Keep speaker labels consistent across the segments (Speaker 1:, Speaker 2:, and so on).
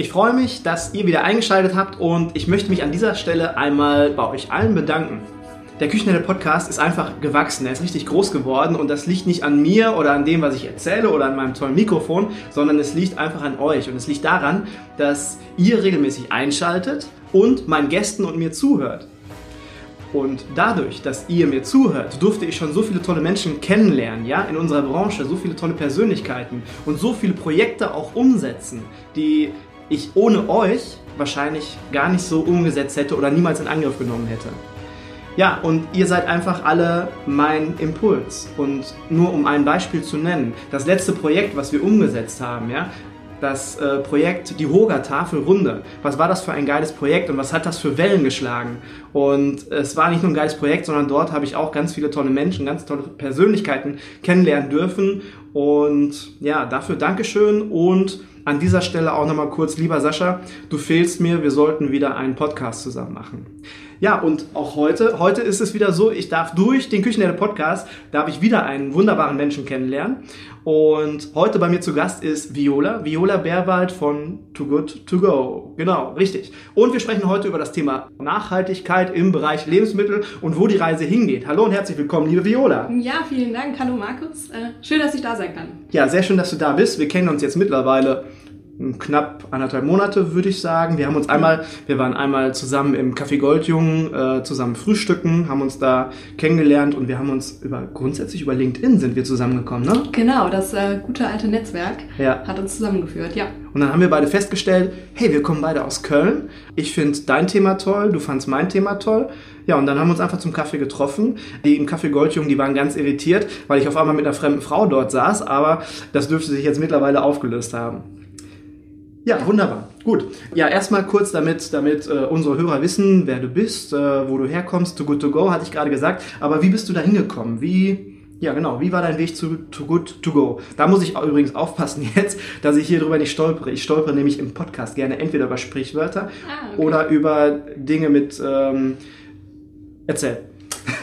Speaker 1: Ich freue mich, dass ihr wieder eingeschaltet habt und ich möchte mich an dieser Stelle einmal bei euch allen bedanken. Der Küchenherde Podcast ist einfach gewachsen, er ist richtig groß geworden und das liegt nicht an mir oder an dem, was ich erzähle oder an meinem tollen Mikrofon, sondern es liegt einfach an euch und es liegt daran, dass ihr regelmäßig einschaltet und meinen Gästen und mir zuhört. Und dadurch, dass ihr mir zuhört, durfte ich schon so viele tolle Menschen kennenlernen, ja, in unserer Branche, so viele tolle Persönlichkeiten und so viele Projekte auch umsetzen, die ich ohne euch wahrscheinlich gar nicht so umgesetzt hätte oder niemals in Angriff genommen hätte. Ja, und ihr seid einfach alle mein Impuls. Und nur um ein Beispiel zu nennen, das letzte Projekt, was wir umgesetzt haben, ja, das äh, Projekt Die Hoga Tafelrunde. Was war das für ein geiles Projekt und was hat das für Wellen geschlagen? Und es war nicht nur ein geiles Projekt, sondern dort habe ich auch ganz viele tolle Menschen, ganz tolle Persönlichkeiten kennenlernen dürfen. Und ja, dafür Dankeschön und an dieser Stelle auch nochmal kurz, lieber Sascha, du fehlst mir, wir sollten wieder einen Podcast zusammen machen. Ja, und auch heute, heute ist es wieder so, ich darf durch den Küchenherde Podcast, darf ich wieder einen wunderbaren Menschen kennenlernen. Und heute bei mir zu Gast ist Viola, Viola Bärwald von Too Good To Go. Genau, richtig. Und wir sprechen heute über das Thema Nachhaltigkeit im Bereich Lebensmittel und wo die Reise hingeht. Hallo und herzlich willkommen, liebe Viola.
Speaker 2: Ja, vielen Dank. Hallo Markus. Äh, schön, dass ich da sein kann.
Speaker 1: Ja, sehr schön, dass du da bist. Wir kennen uns jetzt mittlerweile knapp anderthalb Monate, würde ich sagen. Wir haben uns einmal, wir waren einmal zusammen im Café Goldjungen, äh, zusammen frühstücken, haben uns da kennengelernt und wir haben uns über grundsätzlich über LinkedIn sind wir zusammengekommen, ne?
Speaker 2: Genau, das äh, gute alte Netzwerk
Speaker 1: ja.
Speaker 2: hat uns zusammengeführt, ja.
Speaker 1: Und dann haben wir beide festgestellt, hey, wir kommen beide aus Köln. Ich finde dein Thema toll, du fandst mein Thema toll. Ja, und dann haben wir uns einfach zum Kaffee getroffen. Die im Café Goldjungen, die waren ganz irritiert, weil ich auf einmal mit einer fremden Frau dort saß, aber das dürfte sich jetzt mittlerweile aufgelöst haben. Ja, wunderbar. Gut. Ja, erstmal kurz, damit, damit äh, unsere Hörer wissen, wer du bist, äh, wo du herkommst. To Good To Go hatte ich gerade gesagt. Aber wie bist du da hingekommen? Wie, ja genau, wie war dein Weg zu To Good To Go? Da muss ich übrigens aufpassen jetzt, dass ich hier drüber nicht stolpere. Ich stolpere nämlich im Podcast gerne entweder über Sprichwörter ah, okay. oder über Dinge mit, ähm, erzähl.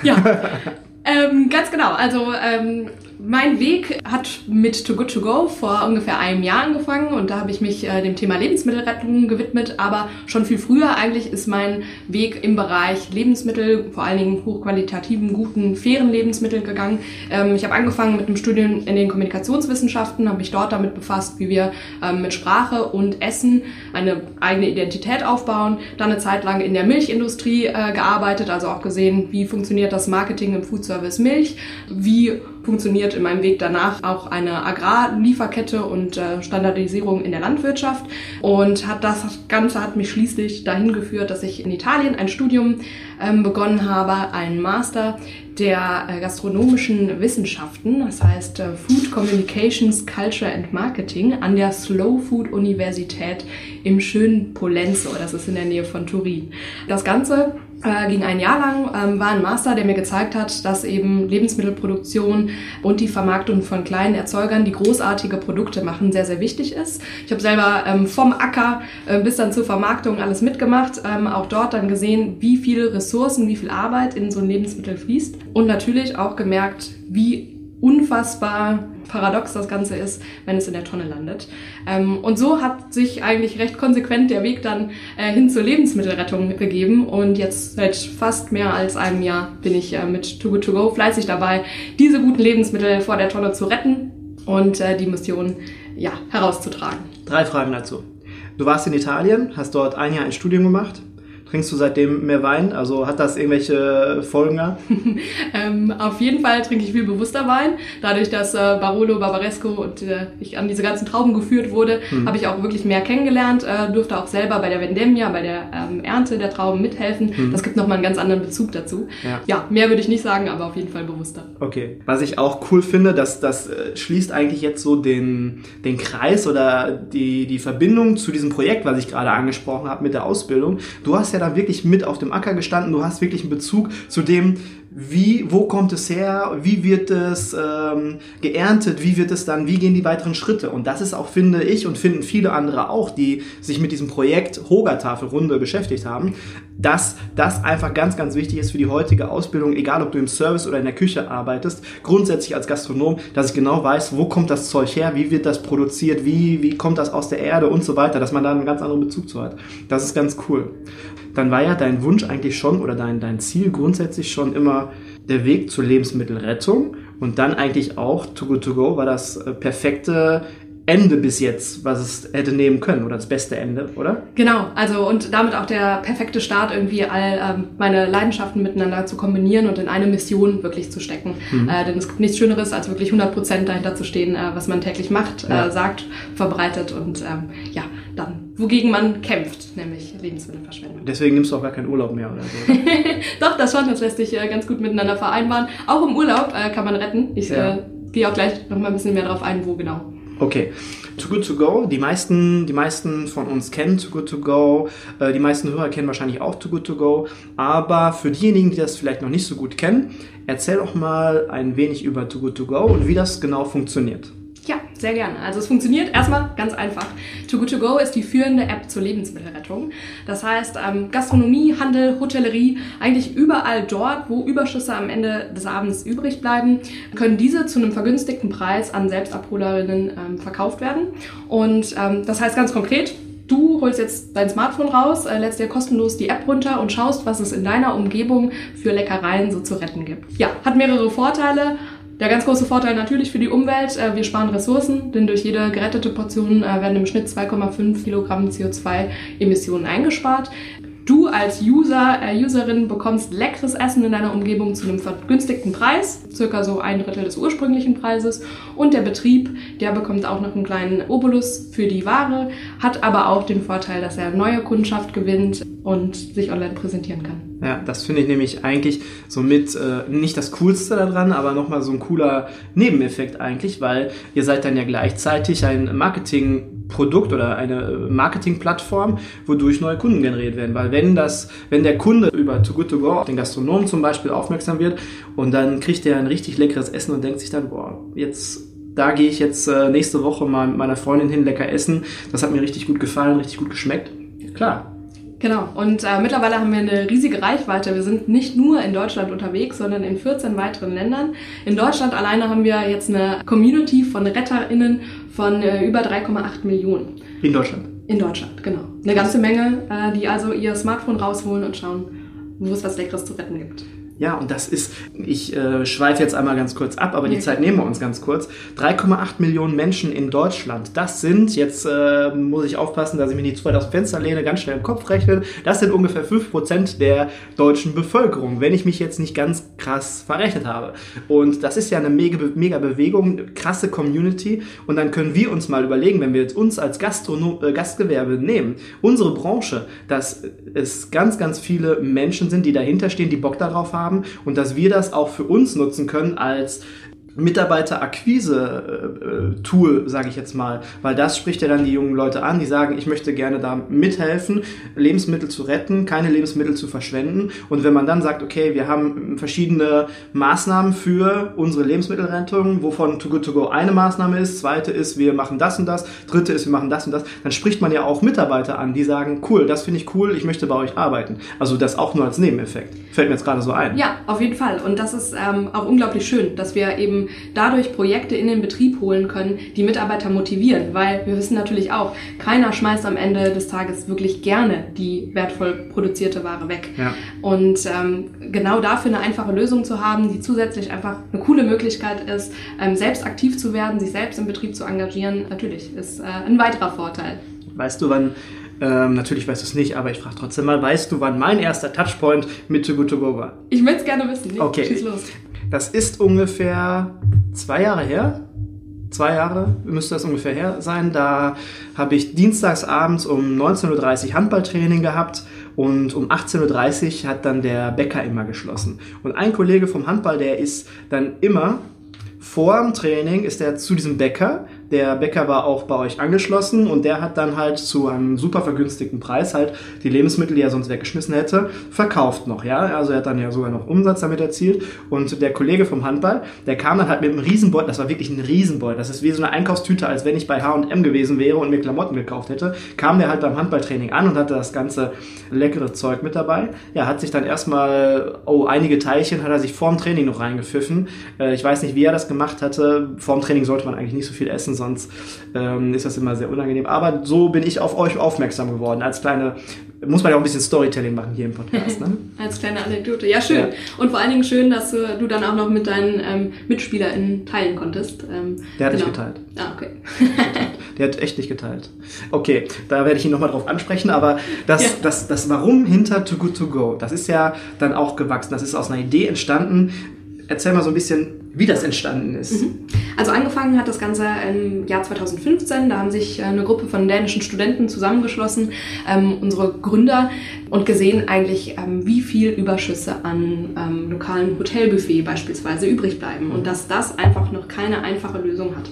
Speaker 2: Ja, ähm, ganz genau. Also ähm, mein Weg hat mit Too Good To Go vor ungefähr einem Jahr angefangen und da habe ich mich äh, dem Thema Lebensmittelrettung gewidmet, aber schon viel früher eigentlich ist mein Weg im Bereich Lebensmittel, vor allen Dingen hochqualitativen, guten, fairen Lebensmitteln gegangen. Ähm, ich habe angefangen mit einem Studium in den Kommunikationswissenschaften, habe mich dort damit befasst, wie wir ähm, mit Sprache und Essen eine eigene Identität aufbauen, dann eine Zeit lang in der Milchindustrie äh, gearbeitet, also auch gesehen, wie funktioniert das Marketing im Foodservice Milch, wie funktioniert in meinem Weg danach auch eine Agrarlieferkette und äh, Standardisierung in der Landwirtschaft. Und hat das Ganze hat mich schließlich dahin geführt, dass ich in Italien ein Studium ähm, begonnen habe, einen Master der äh, gastronomischen Wissenschaften, das heißt äh, Food Communications, Culture and Marketing an der Slow Food Universität im schönen Polenzo, das ist in der Nähe von Turin. Das Ganze äh, ging ein Jahr lang, ähm, war ein Master, der mir gezeigt hat, dass eben Lebensmittelproduktion und die Vermarktung von kleinen Erzeugern, die großartige Produkte machen, sehr, sehr wichtig ist. Ich habe selber ähm, vom Acker äh, bis dann zur Vermarktung alles mitgemacht, ähm, auch dort dann gesehen, wie viele Ressourcen, wie viel Arbeit in so ein Lebensmittel fließt und natürlich auch gemerkt, wie unfassbar paradox das Ganze ist, wenn es in der Tonne landet. Ähm, und so hat sich eigentlich recht konsequent der Weg dann äh, hin zur Lebensmittelrettung begeben. Und jetzt seit fast mehr als einem Jahr bin ich äh, mit Too Good To Go fleißig dabei, diese guten Lebensmittel vor der Tonne zu retten und äh, die Mission ja, herauszutragen.
Speaker 1: Drei Fragen dazu. Du warst in Italien, hast dort ein Jahr ein Studium gemacht. Trinkst du seitdem mehr Wein? Also hat das irgendwelche Folgen
Speaker 2: ähm, auf jeden Fall trinke ich viel bewusster Wein. Dadurch, dass äh, Barolo, Barbaresco und äh, ich an diese ganzen Trauben geführt wurde, hm. habe ich auch wirklich mehr kennengelernt. Äh, durfte auch selber bei der Vendemmia, bei der ähm, Ernte der Trauben mithelfen. Hm. Das gibt nochmal einen ganz anderen Bezug dazu. Ja. ja, mehr würde ich nicht sagen, aber auf jeden Fall bewusster.
Speaker 1: Okay. Was ich auch cool finde, dass das äh, schließt eigentlich jetzt so den, den Kreis oder die, die Verbindung zu diesem Projekt, was ich gerade angesprochen habe mit der Ausbildung. Du hast ja ja da wirklich mit auf dem Acker gestanden, du hast wirklich einen Bezug zu dem, wie, wo kommt es her, wie wird es ähm, geerntet, wie wird es dann, wie gehen die weiteren Schritte. Und das ist auch, finde ich, und finden viele andere auch, die sich mit diesem Projekt Hoga-Tafelrunde beschäftigt haben, dass das einfach ganz, ganz wichtig ist für die heutige Ausbildung, egal ob du im Service oder in der Küche arbeitest, grundsätzlich als Gastronom, dass ich genau weiß, wo kommt das Zeug her, wie wird das produziert, wie, wie kommt das aus der Erde? Und so weiter, dass man da einen ganz anderen Bezug zu hat. Das ist ganz cool. Dann war ja dein Wunsch eigentlich schon oder dein, dein Ziel grundsätzlich schon immer der Weg zur Lebensmittelrettung und dann eigentlich auch Too Good To Go war das äh, perfekte Ende bis jetzt, was es hätte nehmen können oder das beste Ende, oder?
Speaker 2: Genau, also und damit auch der perfekte Start, irgendwie all ähm, meine Leidenschaften miteinander zu kombinieren und in eine Mission wirklich zu stecken. Mhm. Äh, denn es gibt nichts Schöneres, als wirklich 100% dahinter zu stehen, äh, was man täglich macht, äh, ja. äh, sagt, verbreitet und ähm, ja, wogegen man kämpft, nämlich Lebensmittelverschwendung.
Speaker 1: Deswegen nimmst du auch gar keinen Urlaub mehr oder so.
Speaker 2: Doch, das schon, das lässt sich äh, ganz gut miteinander vereinbaren. Auch im Urlaub äh, kann man retten. Ich ja. gehe auch gleich noch mal ein bisschen mehr darauf ein, wo genau.
Speaker 1: Okay. Too Good To Go. Die meisten, die meisten von uns kennen Too Good To Go. Äh, die meisten Hörer kennen wahrscheinlich auch Too Good To Go. Aber für diejenigen, die das vielleicht noch nicht so gut kennen, erzähl doch mal ein wenig über Too Good To Go und wie das genau funktioniert.
Speaker 2: Sehr gerne. Also es funktioniert erstmal ganz einfach. Too Good To Go ist die führende App zur Lebensmittelrettung. Das heißt, ähm, Gastronomie, Handel, Hotellerie, eigentlich überall dort, wo Überschüsse am Ende des Abends übrig bleiben, können diese zu einem vergünstigten Preis an Selbstabholerinnen ähm, verkauft werden. Und ähm, das heißt ganz konkret, Du holst jetzt dein Smartphone raus, äh, lädst dir kostenlos die App runter und schaust, was es in deiner Umgebung für Leckereien so zu retten gibt. Ja, hat mehrere Vorteile. Der ganz große Vorteil natürlich für die Umwelt, äh, wir sparen Ressourcen, denn durch jede gerettete Portion äh, werden im Schnitt 2,5 Kilogramm CO2-Emissionen eingespart. Du als User, äh, Userin bekommst leckeres Essen in deiner Umgebung zu einem vergünstigten Preis, circa so ein Drittel des ursprünglichen Preises. Und der Betrieb, der bekommt auch noch einen kleinen Obolus für die Ware, hat aber auch den Vorteil, dass er neue Kundschaft gewinnt und sich online präsentieren kann.
Speaker 1: Ja, das finde ich nämlich eigentlich somit äh, nicht das Coolste daran, aber nochmal so ein cooler Nebeneffekt eigentlich, weil ihr seid dann ja gleichzeitig ein Marketingprodukt oder eine Marketingplattform, wodurch neue Kunden generiert werden. Weil wenn das, wenn der Kunde über Too Good To Go auf den Gastronomen zum Beispiel aufmerksam wird und dann kriegt er ein richtig leckeres Essen und denkt sich dann, boah, jetzt da gehe ich jetzt äh, nächste Woche mal mit meiner Freundin hin, lecker essen. Das hat mir richtig gut gefallen, richtig gut geschmeckt. Klar,
Speaker 2: Genau, und äh, mittlerweile haben wir eine riesige Reichweite. Wir sind nicht nur in Deutschland unterwegs, sondern in 14 weiteren Ländern. In Deutschland alleine haben wir jetzt eine Community von RetterInnen von äh, über 3,8 Millionen.
Speaker 1: In Deutschland?
Speaker 2: In Deutschland, genau. Eine ganze Menge, äh, die also ihr Smartphone rausholen und schauen, wo es was Leckeres zu retten gibt.
Speaker 1: Ja, und das ist, ich äh, schweife jetzt einmal ganz kurz ab, aber die Zeit nehmen wir uns ganz kurz. 3,8 Millionen Menschen in Deutschland. Das sind, jetzt äh, muss ich aufpassen, dass ich mich nicht zu weit aus dem Fenster lehne, ganz schnell im Kopf rechnen. Das sind ungefähr 5% der deutschen Bevölkerung, wenn ich mich jetzt nicht ganz krass verrechnet habe. Und das ist ja eine mega, mega Bewegung, krasse Community. Und dann können wir uns mal überlegen, wenn wir jetzt uns als Gastronom äh, Gastgewerbe nehmen, unsere Branche, dass es ganz, ganz viele Menschen sind, die dahinter stehen, die Bock darauf haben, haben und dass wir das auch für uns nutzen können als Mitarbeiterakquise-Tool, sage ich jetzt mal, weil das spricht ja dann die jungen Leute an, die sagen, ich möchte gerne da mithelfen, Lebensmittel zu retten, keine Lebensmittel zu verschwenden. Und wenn man dann sagt, okay, wir haben verschiedene Maßnahmen für unsere Lebensmittelrettung, wovon Too Good To Go eine Maßnahme ist, zweite ist, wir machen das und das, dritte ist, wir machen das und das, dann spricht man ja auch Mitarbeiter an, die sagen, cool, das finde ich cool, ich möchte bei euch arbeiten. Also das auch nur als Nebeneffekt. Fällt mir jetzt gerade so ein.
Speaker 2: Ja, auf jeden Fall. Und das ist ähm, auch unglaublich schön, dass wir eben dadurch Projekte in den Betrieb holen können, die Mitarbeiter motivieren. Weil wir wissen natürlich auch, keiner schmeißt am Ende des Tages wirklich gerne die wertvoll produzierte Ware weg. Ja. Und ähm, genau dafür eine einfache Lösung zu haben, die zusätzlich einfach eine coole Möglichkeit ist, ähm, selbst aktiv zu werden, sich selbst im Betrieb zu engagieren, natürlich ist äh, ein weiterer Vorteil.
Speaker 1: Weißt du, wann Ähm, natürlich weißt du es nicht, aber ich frage trotzdem mal, weißt du, wann mein erster Touchpoint mit Too Good To Go war?
Speaker 2: Ich möchte es gerne wissen.
Speaker 1: Nee, okay. Schieß los. Das ist ungefähr zwei Jahre her. Zwei Jahre müsste das ungefähr her sein. Da habe ich dienstags abends um 19.30 Uhr Handballtraining gehabt und um 18.30 Uhr hat dann der Bäcker immer geschlossen. Und ein Kollege vom Handball, der ist dann immer vor dem Training ist er zu diesem Bäcker. Der Bäcker war auch bei euch angeschlossen und der hat dann halt zu einem super vergünstigten Preis halt die Lebensmittel, die er sonst weggeschmissen hätte, verkauft noch, ja. Also er hat dann ja sogar noch Umsatz damit erzielt. Und der Kollege vom Handball, der kam dann halt mit einem Riesenbeutel, das war wirklich ein Riesenbeutel, das ist wie so eine Einkaufstüte, als wenn ich bei H&M gewesen wäre und mir Klamotten gekauft hätte, kam der halt beim Handballtraining an und hatte das ganze leckere Zeug mit dabei. Ja, hat sich dann erstmal, oh, einige Teilchen hat er sich vorm Training noch reingepfiffen. Äh, ich weiß nicht, wie er das gemacht hatte. Vorm Training sollte man eigentlich nicht so viel essen, sonst ähm, ist das immer sehr unangenehm. Aber so bin ich auf euch aufmerksam geworden. Als kleine, muss man ja auch ein bisschen Storytelling machen hier im Podcast. Ne?
Speaker 2: Als kleine Anekdote. Ja, schön. Ja. Und vor allen Dingen schön, dass du, du dann auch noch mit deinen ähm, MitspielerInnen teilen konntest. Ähm,
Speaker 1: Der hat genau. nicht geteilt.
Speaker 2: Ah, okay.
Speaker 1: Der hat echt nicht geteilt. Okay, da werde ich ihn nochmal drauf ansprechen, aber das, ja. das, das Warum hinter Too Good To Go, das ist ja dann auch gewachsen. Das ist aus einer Idee entstanden. Erzähl mal so ein bisschen, wie das entstanden ist. Mhm.
Speaker 2: Also angefangen hat das Ganze im Jahr 2015. Da haben sich äh, eine Gruppe von dänischen Studenten zusammengeschlossen, ähm, unsere Gründer, und gesehen eigentlich, ähm, wie viel Überschüsse an ähm, lokalen Hotelbuffet beispielsweise übrig bleiben und dass das einfach noch keine einfache Lösung hat.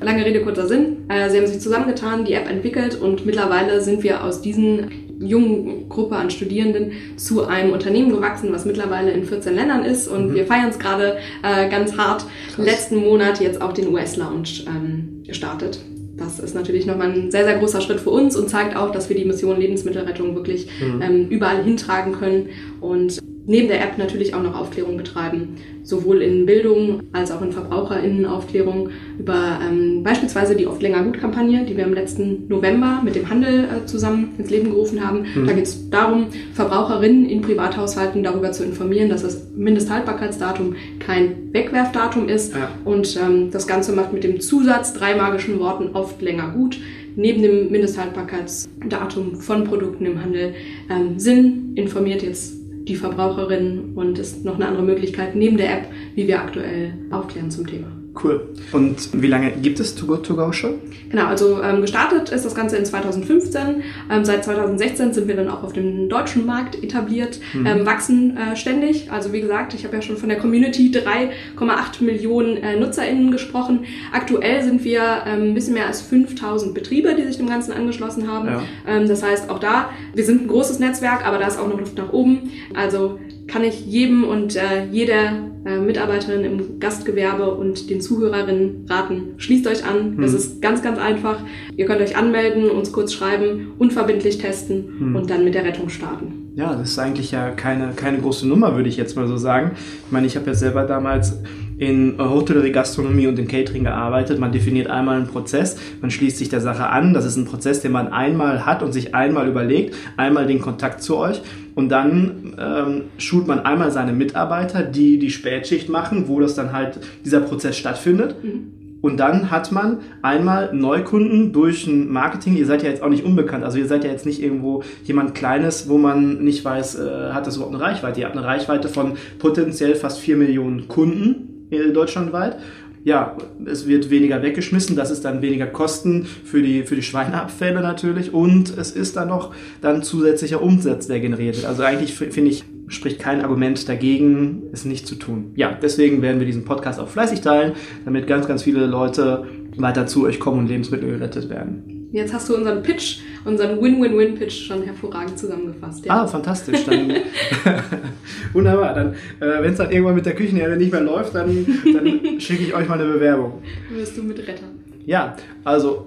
Speaker 2: Lange Rede, kurzer Sinn. Äh, sie haben sich zusammengetan, die App entwickelt und mittlerweile sind wir aus diesen jungen Gruppe an Studierenden zu einem Unternehmen gewachsen, was mittlerweile in 14 Ländern ist und mhm. wir feiern es gerade äh, ganz hart. Krass. Letzten Monat jetzt auch den US-Lounge ähm, gestartet. Das ist natürlich nochmal ein sehr, sehr großer Schritt für uns und zeigt auch, dass wir die Mission Lebensmittelrettung wirklich mhm. ähm, überall hintragen können und neben der App natürlich auch noch Aufklärung betreiben, sowohl in Bildung als auch in VerbraucherInnenaufklärung über ähm, beispielsweise die Oft länger gut Kampagne, die wir im letzten November mit dem Handel äh, zusammen ins Leben gerufen haben. Mhm. Da geht es darum, Verbraucherinnen in Privathaushalten darüber zu informieren, dass das Mindesthaltbarkeitsdatum kein Wegwerfdatum ist ja. und ähm, das Ganze macht mit dem Zusatz drei magischen Worten oft länger gut neben dem Mindesthaltbarkeitsdatum von Produkten im Handel ähm, Sinn, informiert jetzt die Verbraucherin und ist noch eine andere Möglichkeit neben der App, wie wir aktuell aufklären zum Thema.
Speaker 1: Cool. Und wie lange gibt es To Go To Go schon?
Speaker 2: Genau, also ähm, gestartet ist das Ganze in 2015. Ähm, seit 2016 sind wir dann auch auf dem deutschen Markt etabliert, mhm. ähm, wachsen äh, ständig. Also wie gesagt, ich habe ja schon von der Community 3,8 Millionen äh, NutzerInnen gesprochen. Aktuell sind wir ähm, ein bisschen mehr als 5000 Betriebe, die sich dem Ganzen angeschlossen haben. Ja. Ähm, das heißt, auch da, wir sind ein großes Netzwerk, aber da ist auch noch Luft nach oben. Also kann ich jedem und äh, jeder äh, Mitarbeiterin im Gastgewerbe und den Zuhörerinnen raten, schließt euch an. Hm. Das ist ganz, ganz einfach. Ihr könnt euch anmelden, uns kurz schreiben, unverbindlich testen hm. und dann mit der Rettung starten.
Speaker 1: Ja, das ist eigentlich ja keine, keine große Nummer, würde ich jetzt mal so sagen. Ich meine, ich habe ja selber damals in Hotellerie, Gastronomie und in Catering gearbeitet. Man definiert einmal einen Prozess, man schließt sich der Sache an. Das ist ein Prozess, den man einmal hat und sich einmal überlegt, einmal den Kontakt zu euch und dann ähm, schult man einmal seine Mitarbeiter, die die Spätschicht machen, wo das dann halt dieser Prozess stattfindet. Mhm. Und dann hat man einmal Neukunden durch ein Marketing. Ihr seid ja jetzt auch nicht unbekannt. Also ihr seid ja jetzt nicht irgendwo jemand Kleines, wo man nicht weiß, äh, hat das überhaupt eine Reichweite. Ihr habt eine Reichweite von potenziell fast vier Millionen Kunden deutschlandweit. Ja, es wird weniger weggeschmissen, das ist dann weniger Kosten für die, für die Schweineabfälle natürlich und es ist dann noch dann zusätzlicher Umsatz, der generiert wird. Also eigentlich finde ich, spricht kein Argument dagegen, es nicht zu tun. Ja, deswegen werden wir diesen Podcast auch fleißig teilen, damit ganz, ganz viele Leute weiter zu euch kommen und Lebensmittel gerettet werden.
Speaker 2: Jetzt hast du unseren Pitch, unseren Win-Win-Win-Pitch schon hervorragend zusammengefasst.
Speaker 1: Ja. Ah, fantastisch. Dann, wunderbar. Dann, äh, wenn es dann irgendwann mit der Küchenherde nicht mehr läuft, dann, dann schicke ich euch mal eine Bewerbung.
Speaker 2: Wirst du mit Rettern.
Speaker 1: Ja, also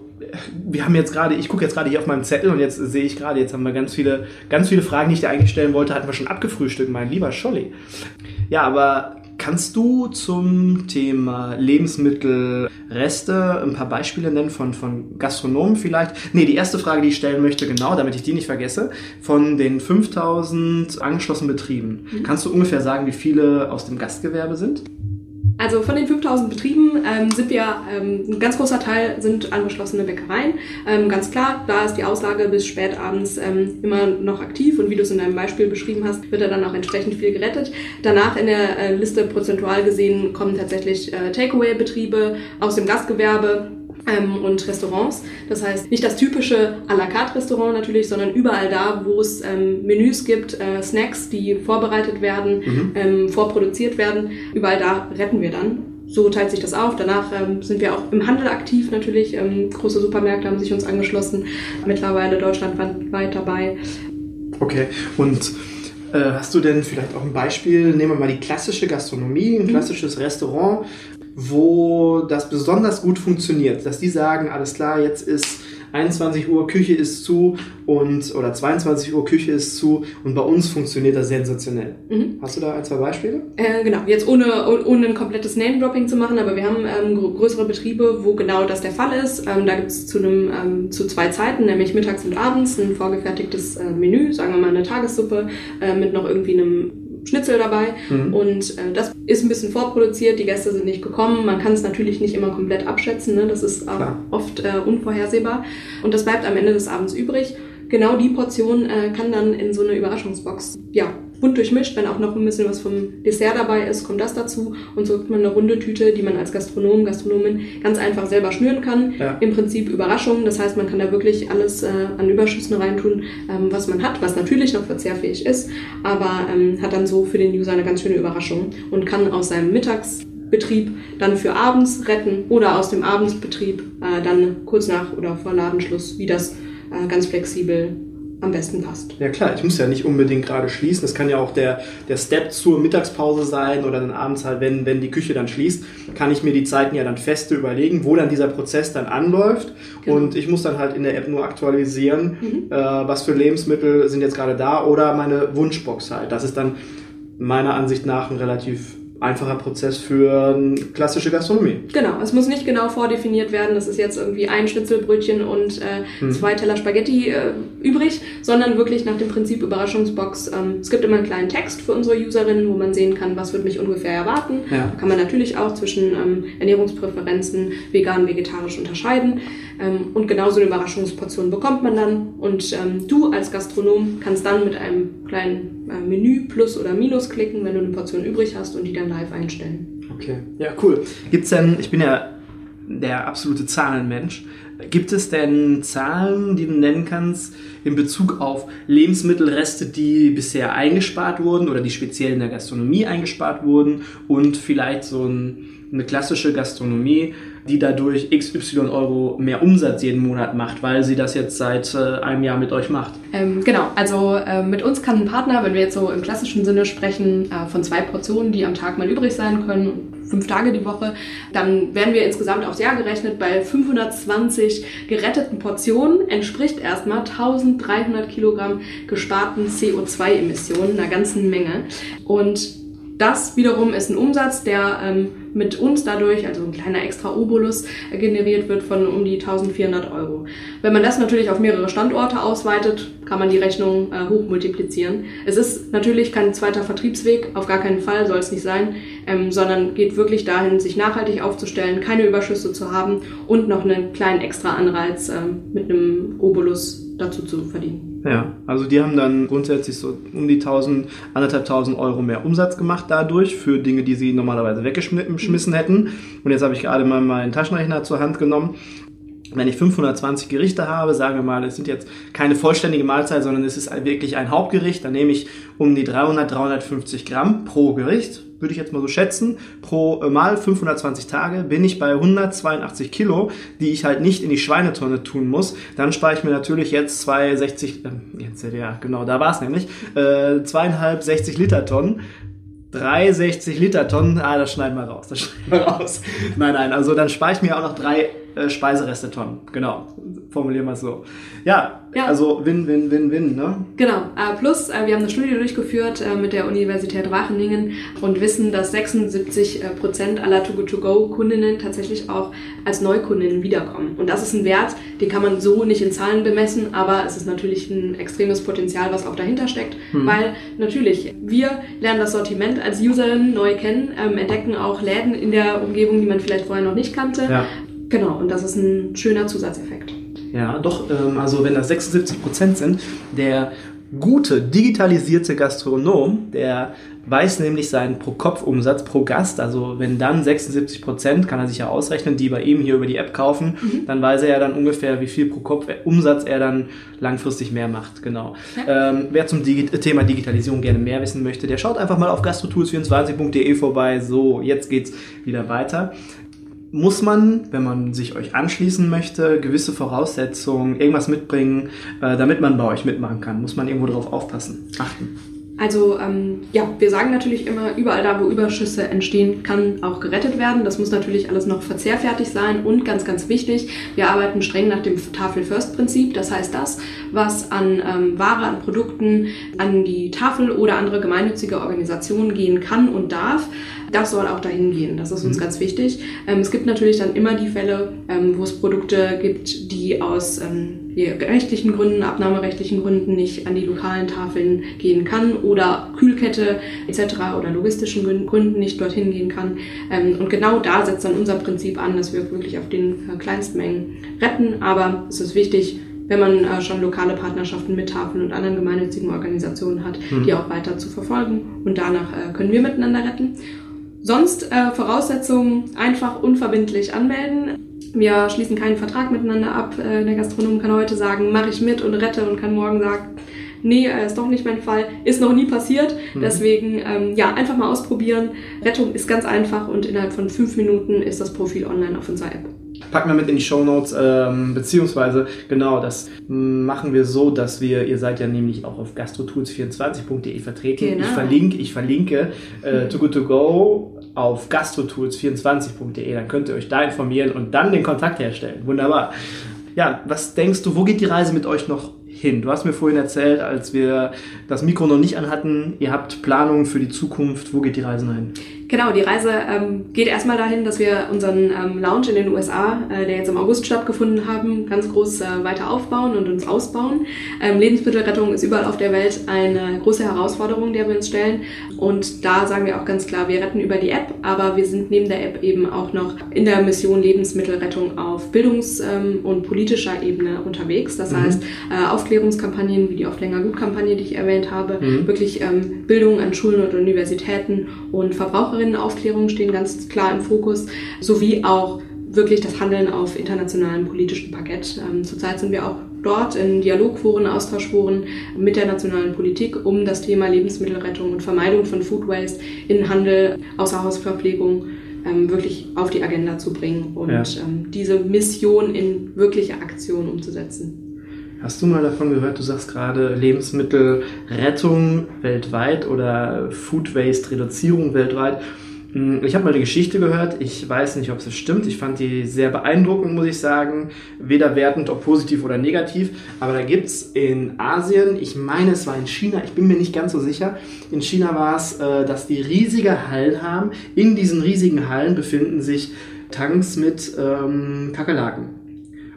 Speaker 1: wir haben jetzt gerade, ich gucke jetzt gerade hier auf meinem Zettel und jetzt sehe ich gerade, jetzt haben wir ganz viele, ganz viele Fragen, die ich dir eigentlich stellen wollte, hatten wir schon abgefrühstückt, mein lieber Scholli. Ja, aber Kannst du zum Thema Lebensmittelreste ein paar Beispiele nennen von, von Gastronomen vielleicht? Nee, die erste Frage, die ich stellen möchte, genau, damit ich die nicht vergesse, von den 5000 angeschlossenen Betrieben. Mhm. Kannst du ungefähr sagen, wie viele aus dem Gastgewerbe sind?
Speaker 2: Also von den 5000 Betrieben ähm, sind wir, ähm, ein ganz großer Teil sind angeschlossene Bäckereien. Ähm, ganz klar, da ist die Auslage bis spät abends ähm, immer noch aktiv und wie du es in deinem Beispiel beschrieben hast, wird da dann auch entsprechend viel gerettet. Danach in der äh, Liste prozentual gesehen kommen tatsächlich äh, Takeaway-Betriebe aus dem Gastgewerbe, ähm, und Restaurants. Das heißt, nicht das typische à la carte Restaurant natürlich, sondern überall da, wo es ähm, Menüs gibt, äh, Snacks, die vorbereitet werden, mhm. ähm, vorproduziert werden, überall da retten wir dann. So teilt sich das auf. Danach ähm, sind wir auch im Handel aktiv natürlich. Ähm, große Supermärkte haben sich uns angeschlossen, mittlerweile deutschlandweit dabei.
Speaker 1: Okay, und äh, Hast du denn vielleicht auch ein Beispiel? Nehmen wir mal die klassische Gastronomie, ein mhm. klassisches Restaurant wo das besonders gut funktioniert, dass die sagen, alles klar, jetzt ist 21 Uhr, Küche ist zu und oder 22 Uhr, Küche ist zu und bei uns funktioniert das sensationell. Mhm. Hast du da ein, zwei Beispiele?
Speaker 2: Äh, genau, jetzt ohne, ohne ein komplettes Name-Dropping zu machen, aber wir haben ähm, größere Betriebe, wo genau das der Fall ist. Ähm, da gibt es zu, ähm, zu zwei Zeiten, nämlich mittags und abends, ein vorgefertigtes äh, Menü, sagen wir mal eine Tagessuppe äh, mit noch irgendwie einem Schnitzel dabei mhm. und äh, das ist ein bisschen vorproduziert, die Gäste sind nicht gekommen, man kann es natürlich nicht immer komplett abschätzen, ne? das ist äh, oft äh, unvorhersehbar und das bleibt am Ende des Abends übrig. Genau die Portion äh, kann dann in so eine Überraschungsbox ja, bunt durchmischt. Wenn auch noch ein bisschen was vom Dessert dabei ist, kommt das dazu. Und so hat man eine runde Tüte, die man als Gastronom, Gastronomin ganz einfach selber schnüren kann. Ja. Im Prinzip Überraschungen. Das heißt, man kann da wirklich alles äh, an Überschüssen reintun, ähm, was man hat, was natürlich noch verzehrfähig ist, aber ähm, hat dann so für den User eine ganz schöne Überraschung und kann aus seinem Mittagsbetrieb dann für abends retten oder aus dem Abendsbetrieb äh, dann kurz nach oder vor Ladenschluss, wie das äh, ganz flexibel am besten passt.
Speaker 1: Ja klar, ich muss ja nicht unbedingt gerade schließen. Das kann ja auch der, der Step zur Mittagspause sein oder dann abends halt, wenn, wenn die Küche dann schließt, kann ich mir die Zeiten ja dann feste überlegen, wo dann dieser Prozess dann anläuft. Genau. Und ich muss dann halt in der App nur aktualisieren, mhm. äh, was für Lebensmittel sind jetzt gerade da oder meine Wunschbox halt. Das ist dann meiner Ansicht nach ein relativ einfacher Prozess für klassische Gastronomie.
Speaker 2: Genau, es muss nicht genau vordefiniert werden, das ist jetzt irgendwie ein Schnitzelbrötchen und äh, hm. zwei Teller Spaghetti äh, übrig, sondern wirklich nach dem Prinzip Überraschungsbox. Ähm, es gibt immer einen kleinen Text für unsere Userinnen, wo man sehen kann, was wird mich ungefähr erwarten. Ja. Da kann man natürlich auch zwischen ähm, Ernährungspräferenzen vegan, vegetarisch unterscheiden. Ähm, und genauso eine Überraschungsportion bekommt man dann. Und ähm, du als Gastronom kannst dann mit einem kleinen Menü Plus oder Minus klicken, wenn du eine Portion übrig hast und die dann live einstellen.
Speaker 1: Okay, ja, cool. Gibt's denn, ich bin ja der absolute Zahlenmensch, gibt es denn Zahlen, die du nennen kannst in Bezug auf Lebensmittelreste, die bisher eingespart wurden oder die speziell in der Gastronomie eingespart wurden und vielleicht so ein, eine klassische Gastronomie, die dadurch XY Euro mehr Umsatz jeden Monat macht, weil sie das jetzt seit äh, einem Jahr mit euch macht.
Speaker 2: Ähm, genau, also äh, mit uns kann ein Partner, wenn wir jetzt so im klassischen Sinne sprechen, äh, von zwei Portionen, die am Tag mal übrig sein können, fünf Tage die Woche, dann werden wir insgesamt aufs Jahr gerechnet bei 520 geretteten Portionen, entspricht erstmal 1300 Kilogramm gesparten CO2-Emissionen, einer ganzen Menge. Und das wiederum ist ein Umsatz, der ähm, mit uns dadurch, also ein kleiner extra Obolus, äh, generiert wird von um die 1400 Euro. Wenn man das natürlich auf mehrere Standorte ausweitet, kann man die Rechnung äh, hoch multiplizieren. Es ist natürlich kein zweiter Vertriebsweg, auf gar keinen Fall soll es nicht sein, ähm, sondern geht wirklich dahin, sich nachhaltig aufzustellen, keine Überschüsse zu haben und noch einen kleinen extra Anreiz ähm, mit einem Obolus dazu zu verdienen.
Speaker 1: Ja, also die haben dann grundsätzlich so um die 1000, anderthalb tausend Euro mehr Umsatz gemacht dadurch für Dinge, die sie normalerweise weggeschmissen hätten. Und jetzt habe ich gerade mal meinen Taschenrechner zur Hand genommen. Wenn ich 520 Gerichte habe, sagen wir mal, es sind jetzt keine vollständige Mahlzeit, sondern es ist wirklich ein Hauptgericht, dann nehme ich um die 300, 350 Gramm pro Gericht, würde ich jetzt mal so schätzen, pro äh, Mal 520 Tage bin ich bei 182 Kilo, die ich halt nicht in die Schweinetonne tun muss. Dann spare ich mir natürlich jetzt 260, äh, jetzt, ja genau, da war es nämlich, äh, zweieinhalb 60 Liter Tonnen 360 Liter Tonnen, ah, das schneiden wir raus, das schneiden wir raus. Nein, nein, also dann spare ich mir auch noch drei äh, Speisereste Tonnen, genau. Formulieren wir es so. Ja, ja, also Win, Win, Win, Win, ne?
Speaker 2: Genau. Äh, plus, äh, wir haben eine Studie durchgeführt äh, mit der Universität Wageningen und wissen, dass 76 Prozent aller To-Go-To-Go-Kundinnen tatsächlich auch als Neukundinnen wiederkommen. Und das ist ein Wert, den kann man so nicht in Zahlen bemessen, aber es ist natürlich ein extremes Potenzial, was auch dahinter steckt, hm. weil natürlich, wir lernen das Sortiment als Userin neu kennen, ähm, entdecken auch Läden in der Umgebung, die man vielleicht vorher noch nicht kannte. Ja. Genau, und das ist ein schöner Zusatzeffekt.
Speaker 1: Ja, doch, ähm, also wenn das 76 Prozent sind, der gute, digitalisierte Gastronom, der weiß nämlich seinen Pro-Kopf-Umsatz pro Gast. Also wenn dann 76 Prozent, kann er sich ja ausrechnen, die bei ihm hier über die App kaufen, mhm. dann weiß er ja dann ungefähr, wie viel pro Kopf Umsatz er dann langfristig mehr macht. Genau. Ja. Ähm, wer zum Digi Thema Digitalisierung gerne mehr wissen möchte, der schaut einfach mal auf gastrotools24.de vorbei. So, jetzt geht's wieder weiter muss man, wenn man sich euch anschließen möchte, gewisse Voraussetzungen, irgendwas mitbringen, äh, damit man bei euch mitmachen kann? Muss man irgendwo darauf aufpassen, achten?
Speaker 2: Also ähm, ja, wir sagen natürlich immer, überall da, wo Überschüsse entstehen, kann auch gerettet werden. Das muss natürlich alles noch verzehrfertig sein und ganz, ganz wichtig, wir arbeiten streng nach dem Tafel-First-Prinzip. Das heißt, das, was an ähm, Ware, an Produkten, an die Tafel oder andere gemeinnützige Organisationen gehen kann und darf, das soll auch dahin gehen. Das ist uns mhm. ganz wichtig. Ähm, es gibt natürlich dann immer die Fälle, ähm, wo es Produkte gibt, die aus ähm, rechtlichen Gründen, abnahmerechtlichen Gründen nicht an die lokalen Tafeln gehen kann oder Kühlkette etc. oder logistischen Gründen nicht dorthin gehen kann. Ähm, und genau da setzt dann unser Prinzip an, dass wir wirklich auf den äh, Kleinstmengen retten. Aber es ist wichtig, wenn man äh, schon lokale Partnerschaften mit Tafeln und anderen gemeinnützigen Organisationen hat, mhm. die auch weiter zu verfolgen. Und danach äh, können wir miteinander retten. Sonst äh, Voraussetzungen einfach unverbindlich anmelden. Wir schließen keinen Vertrag miteinander ab. Äh, der Gastronom kann heute sagen, mache ich mit und rette und kann morgen sagen, nee, äh, ist doch nicht mein Fall, ist noch nie passiert. Mhm. Deswegen, ähm, ja, einfach mal ausprobieren. Rettung ist ganz einfach und innerhalb von fünf Minuten ist das Profil online auf unserer App
Speaker 1: packen wir mit in die Show Notes, ähm, beziehungsweise genau, das machen wir so, dass wir, ihr seid ja nämlich auch auf gastrotools24.de vertreten. Genau. Ich verlinke, ich verlinke äh, Too Good To Go auf gastrotools24.de, dann könnt ihr euch da informieren und dann den Kontakt herstellen. Wunderbar. Ja, was denkst du, wo geht die Reise mit euch noch hin? Du hast mir vorhin erzählt, als wir das Mikro noch nicht anhatten, ihr habt Planungen für die Zukunft. Wo geht die Reise noch hin?
Speaker 2: Genau, die Reise ähm, geht erstmal dahin, dass wir unseren ähm, Lounge in den USA, äh, der jetzt im August stattgefunden haben, ganz groß äh, weiter aufbauen und uns ausbauen. Ähm, Lebensmittelrettung ist überall auf der Welt eine große Herausforderung, der wir uns stellen. Und da sagen wir auch ganz klar, wir retten über die App, aber wir sind neben der App eben auch noch in der Mission Lebensmittelrettung auf Bildungs- ähm, und politischer Ebene unterwegs. Das mhm. heißt, äh, Aufklärungskampagnen wie die Oft länger gut Kampagne, die ich erwähnt habe, mhm. wirklich ähm, Bildung an Schulen und Universitäten und Verbraucherinnen Verbraucherinnenaufklärung stehen ganz klar im Fokus, sowie auch wirklich das Handeln auf internationalem politischen Parkett. Ähm, zurzeit sind wir auch dort in Dialogforen, Austauschforen mit der nationalen Politik, um das Thema Lebensmittelrettung und Vermeidung von Food Waste in Handel, Außerhausverpflegung ähm, wirklich auf die Agenda zu bringen und ja. ähm, diese Mission in wirkliche Aktion umzusetzen.
Speaker 1: Hast du mal davon gehört, du sagst gerade Lebensmittelrettung weltweit oder Food Waste Reduzierung weltweit. Hm, ich habe mal eine Geschichte gehört, ich weiß nicht, ob es stimmt. Ich fand die sehr beeindruckend, muss ich sagen. Weder wertend, ob positiv oder negativ. Aber da gibt es in Asien, ich meine, es war in China, ich bin mir nicht ganz so sicher. In China war es, äh, dass die riesige Hallen haben. In diesen riesigen Hallen befinden sich Tanks mit ähm, Kakerlaken.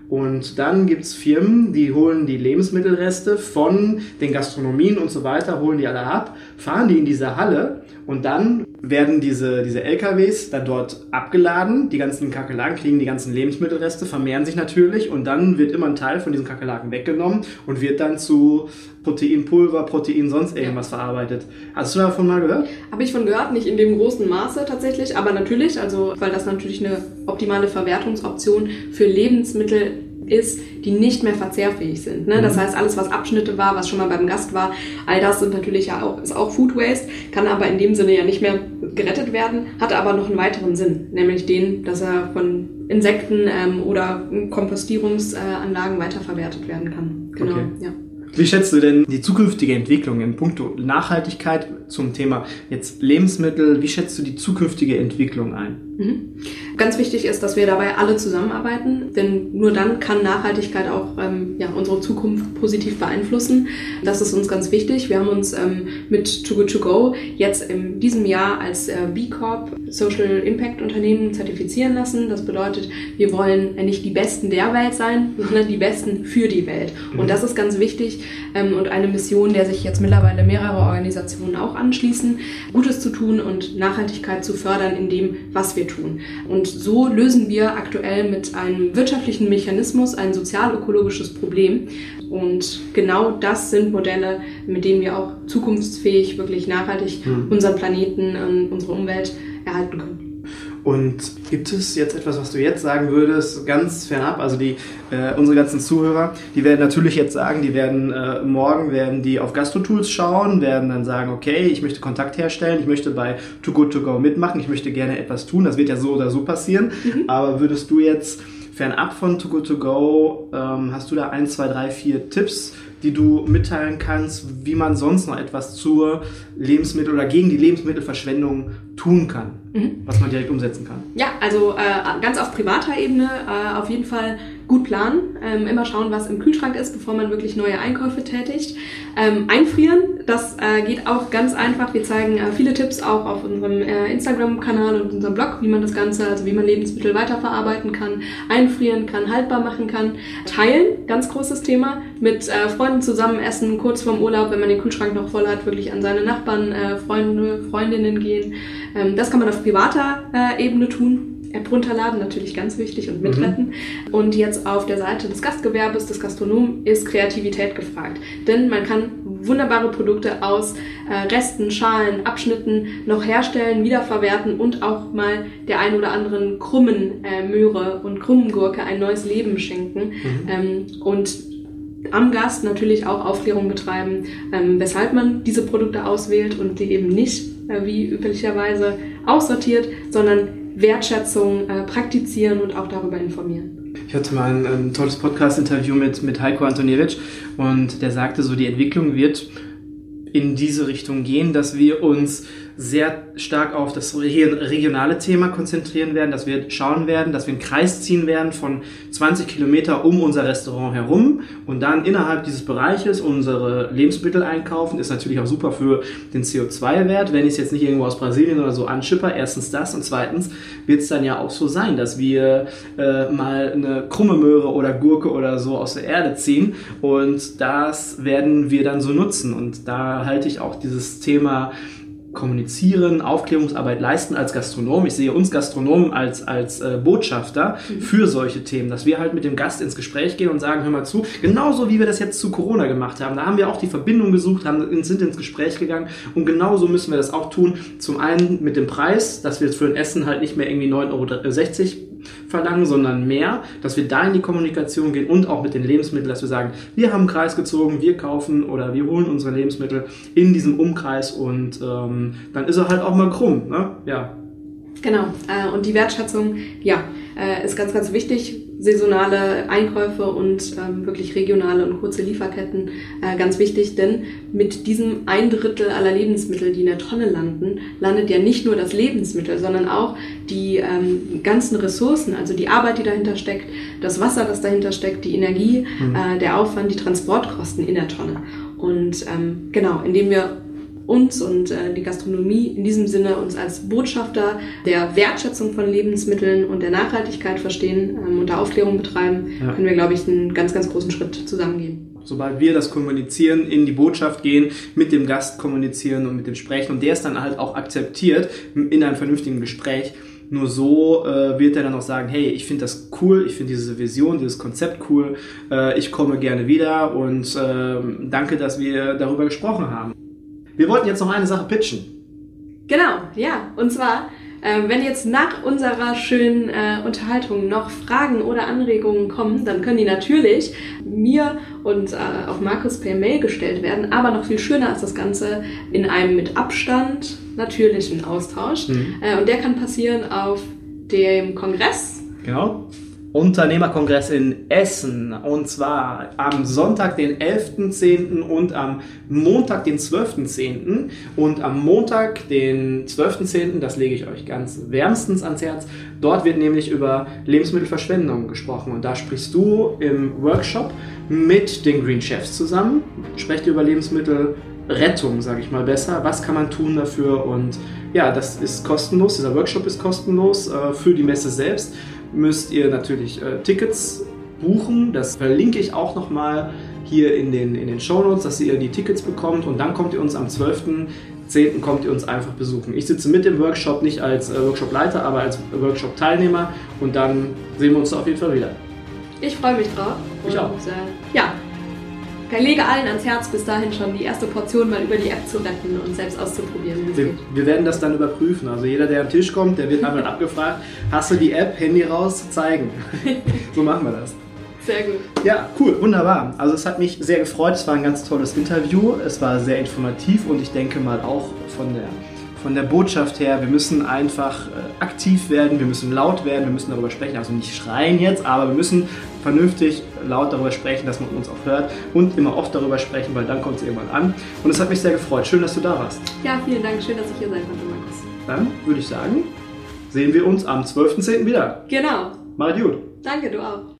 Speaker 1: Und dann gibt es Firmen, die holen die Lebensmittelreste von den Gastronomien und so weiter, holen die alle ab, fahren die in diese Halle und dann werden diese, diese LKWs dann dort abgeladen. Die ganzen Kakerlaken kriegen die ganzen Lebensmittelreste, vermehren sich natürlich und dann wird immer ein Teil von diesen Kakerlaken weggenommen und wird dann zu Proteinpulver, Protein, sonst irgendwas ja. verarbeitet. Hast du davon mal gehört?
Speaker 2: Habe ich von gehört, nicht in dem großen Maße tatsächlich, aber natürlich, also weil das natürlich eine optimale Verwertungsoption für Lebensmittel ist, die nicht mehr verzehrfähig sind. Ne? Das mhm. heißt, alles, was Abschnitte war, was schon mal beim Gast war, all das sind natürlich ja auch, ist auch Food Waste, kann aber in dem Sinne ja nicht mehr gerettet werden, hat aber noch einen weiteren Sinn, nämlich den, dass er von Insekten ähm, oder Kompostierungsanlagen weiterverwertet werden kann.
Speaker 1: Genau, okay. ja. Wie schätzt du denn die zukünftige Entwicklung in puncto Nachhaltigkeit zum Thema jetzt Lebensmittel? Wie schätzt du die zukünftige Entwicklung ein?
Speaker 2: Mhm. Ganz wichtig ist, dass wir dabei alle zusammenarbeiten, denn nur dann kann Nachhaltigkeit auch ähm, ja, unsere Zukunft positiv beeinflussen. Das ist uns ganz wichtig. Wir haben uns ähm, mit Too Good To Go jetzt in diesem Jahr als äh, B Corp Social Impact Unternehmen zertifizieren lassen. Das bedeutet, wir wollen nicht die Besten der Welt sein, sondern die Besten für die Welt. Und mhm. das ist ganz wichtig ähm, und eine Mission, der sich jetzt mittlerweile mehrere Organisationen auch anschließen, Gutes zu tun und Nachhaltigkeit zu fördern in dem, was wir tun. Und so lösen wir aktuell mit einem wirtschaftlichen Mechanismus ein sozial-ökologisches Problem. Und genau das sind Modelle, mit denen wir auch zukunftsfähig, wirklich nachhaltig hm. unseren Planeten und unsere Umwelt erhalten können.
Speaker 1: Und gibt es jetzt etwas, was du jetzt sagen würdest, ganz fernab? Also die äh, unsere ganzen Zuhörer, die werden natürlich jetzt sagen, die werden äh, morgen werden die auf Gastro-Tools schauen, werden dann sagen, okay, ich möchte Kontakt herstellen, ich möchte bei Too Good To Go mitmachen, ich möchte gerne etwas tun. Das wird ja so oder so passieren. Mhm. Aber würdest du jetzt fernab von Too Good To Go, ähm, hast du da ein, zwei, drei, vier Tipps? Die du mitteilen kannst, wie man sonst noch etwas zur Lebensmittel- oder gegen die Lebensmittelverschwendung tun kann, mhm. was man direkt umsetzen kann.
Speaker 2: Ja, also äh, ganz auf privater Ebene äh, auf jeden Fall gut planen, ähm, immer schauen, was im Kühlschrank ist, bevor man wirklich neue Einkäufe tätigt. Ähm, einfrieren, das äh, geht auch ganz einfach. Wir zeigen äh, viele Tipps auch auf unserem äh, Instagram-Kanal und unserem Blog, wie man das Ganze, also wie man Lebensmittel weiterverarbeiten kann, einfrieren kann, haltbar machen kann. Teilen, ganz großes Thema. Mit äh, Freunden zusammen essen, kurz vorm Urlaub, wenn man den Kühlschrank noch voll hat, wirklich an seine Nachbarn, äh, Freunde, Freundinnen gehen. Ähm, das kann man auf privater äh, Ebene tun. App runterladen, natürlich ganz wichtig und mitretten. Mhm. Und jetzt auf der Seite des Gastgewerbes, des Gastronomen, ist Kreativität gefragt. Denn man kann wunderbare Produkte aus äh, Resten, Schalen, Abschnitten noch herstellen, wiederverwerten und auch mal der ein oder anderen krummen äh, Möhre und krummen Gurke ein neues Leben schenken. Mhm. Ähm, und am Gast natürlich auch Aufklärung betreiben, ähm, weshalb man diese Produkte auswählt und die eben nicht äh, wie üblicherweise aussortiert, sondern Wertschätzung äh, praktizieren und auch darüber informieren.
Speaker 1: Ich hatte mal ein, ein tolles Podcast-Interview mit, mit Heiko Antoniewicz und der sagte so, die Entwicklung wird in diese Richtung gehen, dass wir uns sehr stark auf das regionale Thema konzentrieren werden, dass wir schauen werden, dass wir einen Kreis ziehen werden von 20 Kilometer um unser Restaurant herum und dann innerhalb dieses Bereiches unsere Lebensmittel einkaufen. Ist natürlich auch super für den CO2-Wert, wenn ich es jetzt nicht irgendwo aus Brasilien oder so anschipper. Erstens das und zweitens wird es dann ja auch so sein, dass wir äh, mal eine krumme Möhre oder Gurke oder so aus der Erde ziehen und das werden wir dann so nutzen und da halte ich auch dieses Thema kommunizieren, Aufklärungsarbeit leisten als Gastronom. Ich sehe uns Gastronomen als, als äh, Botschafter mhm. für solche Themen, dass wir halt mit dem Gast ins Gespräch gehen und sagen, hör mal zu, genauso wie wir das jetzt zu Corona gemacht haben. Da haben wir auch die Verbindung gesucht, haben, sind ins Gespräch gegangen und genauso müssen wir das auch tun. Zum einen mit dem Preis, dass wir für ein Essen halt nicht mehr irgendwie 9,60 Euro verlangen, sondern mehr, dass wir da in die Kommunikation gehen und auch mit den Lebensmitteln, dass wir sagen, wir haben einen Kreis gezogen, wir kaufen oder wir holen unsere Lebensmittel in diesem Umkreis und ähm, dann ist er halt auch mal krumm. Ne? Ja.
Speaker 2: Genau. Äh, und die Wertschätzung, ja, äh, ist ganz, ganz wichtig. Saisonale Einkäufe und ähm, wirklich regionale und kurze Lieferketten äh, ganz wichtig, denn mit diesem ein Drittel aller Lebensmittel, die in der Tonne landen, landet ja nicht nur das Lebensmittel, sondern auch die ähm, ganzen Ressourcen, also die Arbeit, die dahinter steckt, das Wasser, das dahinter steckt, die Energie, mhm. äh, der Aufwand, die Transportkosten in der Tonne. Und ähm, genau, indem wir uns und äh, die Gastronomie in diesem Sinne uns als Botschafter der Wertschätzung von Lebensmitteln und der Nachhaltigkeit verstehen ähm, und der Aufklärung betreiben, ja. können wir, glaube ich, einen ganz, ganz großen Schritt zusammengehen.
Speaker 1: Sobald wir das kommunizieren, in die Botschaft gehen, mit dem Gast kommunizieren und mit dem sprechen und der ist dann halt auch akzeptiert in einem vernünftigen Gespräch, nur so äh, wird er dann auch sagen, hey, ich finde das cool, ich finde diese Vision, dieses Konzept cool, äh, ich komme gerne wieder und äh, danke, dass wir darüber gesprochen haben. Wir wollten jetzt noch eine Sache pitchen.
Speaker 2: Genau, ja. Und zwar, äh, wenn jetzt nach unserer schönen äh, Unterhaltung noch Fragen oder Anregungen kommen, dann können die natürlich mir und äh, auch Markus per Mail gestellt werden. Aber noch viel schöner ist das Ganze in einem mit Abstand natürlichen Austausch. Mhm. Äh, und der kann passieren auf dem Kongress.
Speaker 1: Genau Unternehmerkongress in Essen. Und zwar am Sonntag, den 11.10. und am Montag, den 12.10. Und am Montag, den 12.10., das lege ich euch ganz wärmstens ans Herz, dort wird nämlich über Lebensmittelverschwendung gesprochen. Und da sprichst du im Workshop mit den Green Chefs zusammen, sprecht über Lebensmittelrettung, sage ich mal besser. Was kann man tun dafür? Und ja, das ist kostenlos. Dieser Workshop ist kostenlos äh, für die Messe selbst müsst ihr natürlich äh, Tickets buchen. Das verlinke ich auch nochmal hier in den, in den Shownotes, dass ihr die Tickets bekommt und dann kommt ihr uns am 12.10. kommt ihr uns einfach besuchen. Ich sitze mit im Workshop, nicht als äh, Workshop-Leiter, aber als Workshop-Teilnehmer und dann sehen wir uns auf jeden Fall wieder.
Speaker 2: Ich freue mich drauf.
Speaker 1: Ich auch.
Speaker 2: Äh, ja, ich lege allen ans Herz, bis dahin schon die erste Portion mal über die App zu retten und selbst auszuprobieren,
Speaker 1: Wir, wir werden das dann überprüfen. Also jeder, der am Tisch kommt, der wird einmal abgefragt, hast du die App, Handy raus, zeigen. so machen wir das.
Speaker 2: Sehr gut.
Speaker 1: Ja, cool, wunderbar. Also es hat mich sehr gefreut. Es war ein ganz tolles Interview. Es war sehr informativ und ich denke mal auch von der, von der Botschaft her, wir müssen einfach äh, aktiv werden, wir müssen laut werden, wir müssen darüber sprechen. Also nicht schreien jetzt, aber wir müssen vernünftig laut darüber sprechen, dass man uns auch hört und immer oft darüber sprechen, weil dann kommt es irgendwann an. Und es hat mich sehr gefreut. Schön, dass du da warst.
Speaker 2: Ja, vielen Dank. Schön, dass ich hier sein konnte, Markus.
Speaker 1: Dann würde ich sagen, sehen wir uns am 12.10. wieder.
Speaker 2: Genau.
Speaker 1: Macht gut.
Speaker 2: Danke, du auch.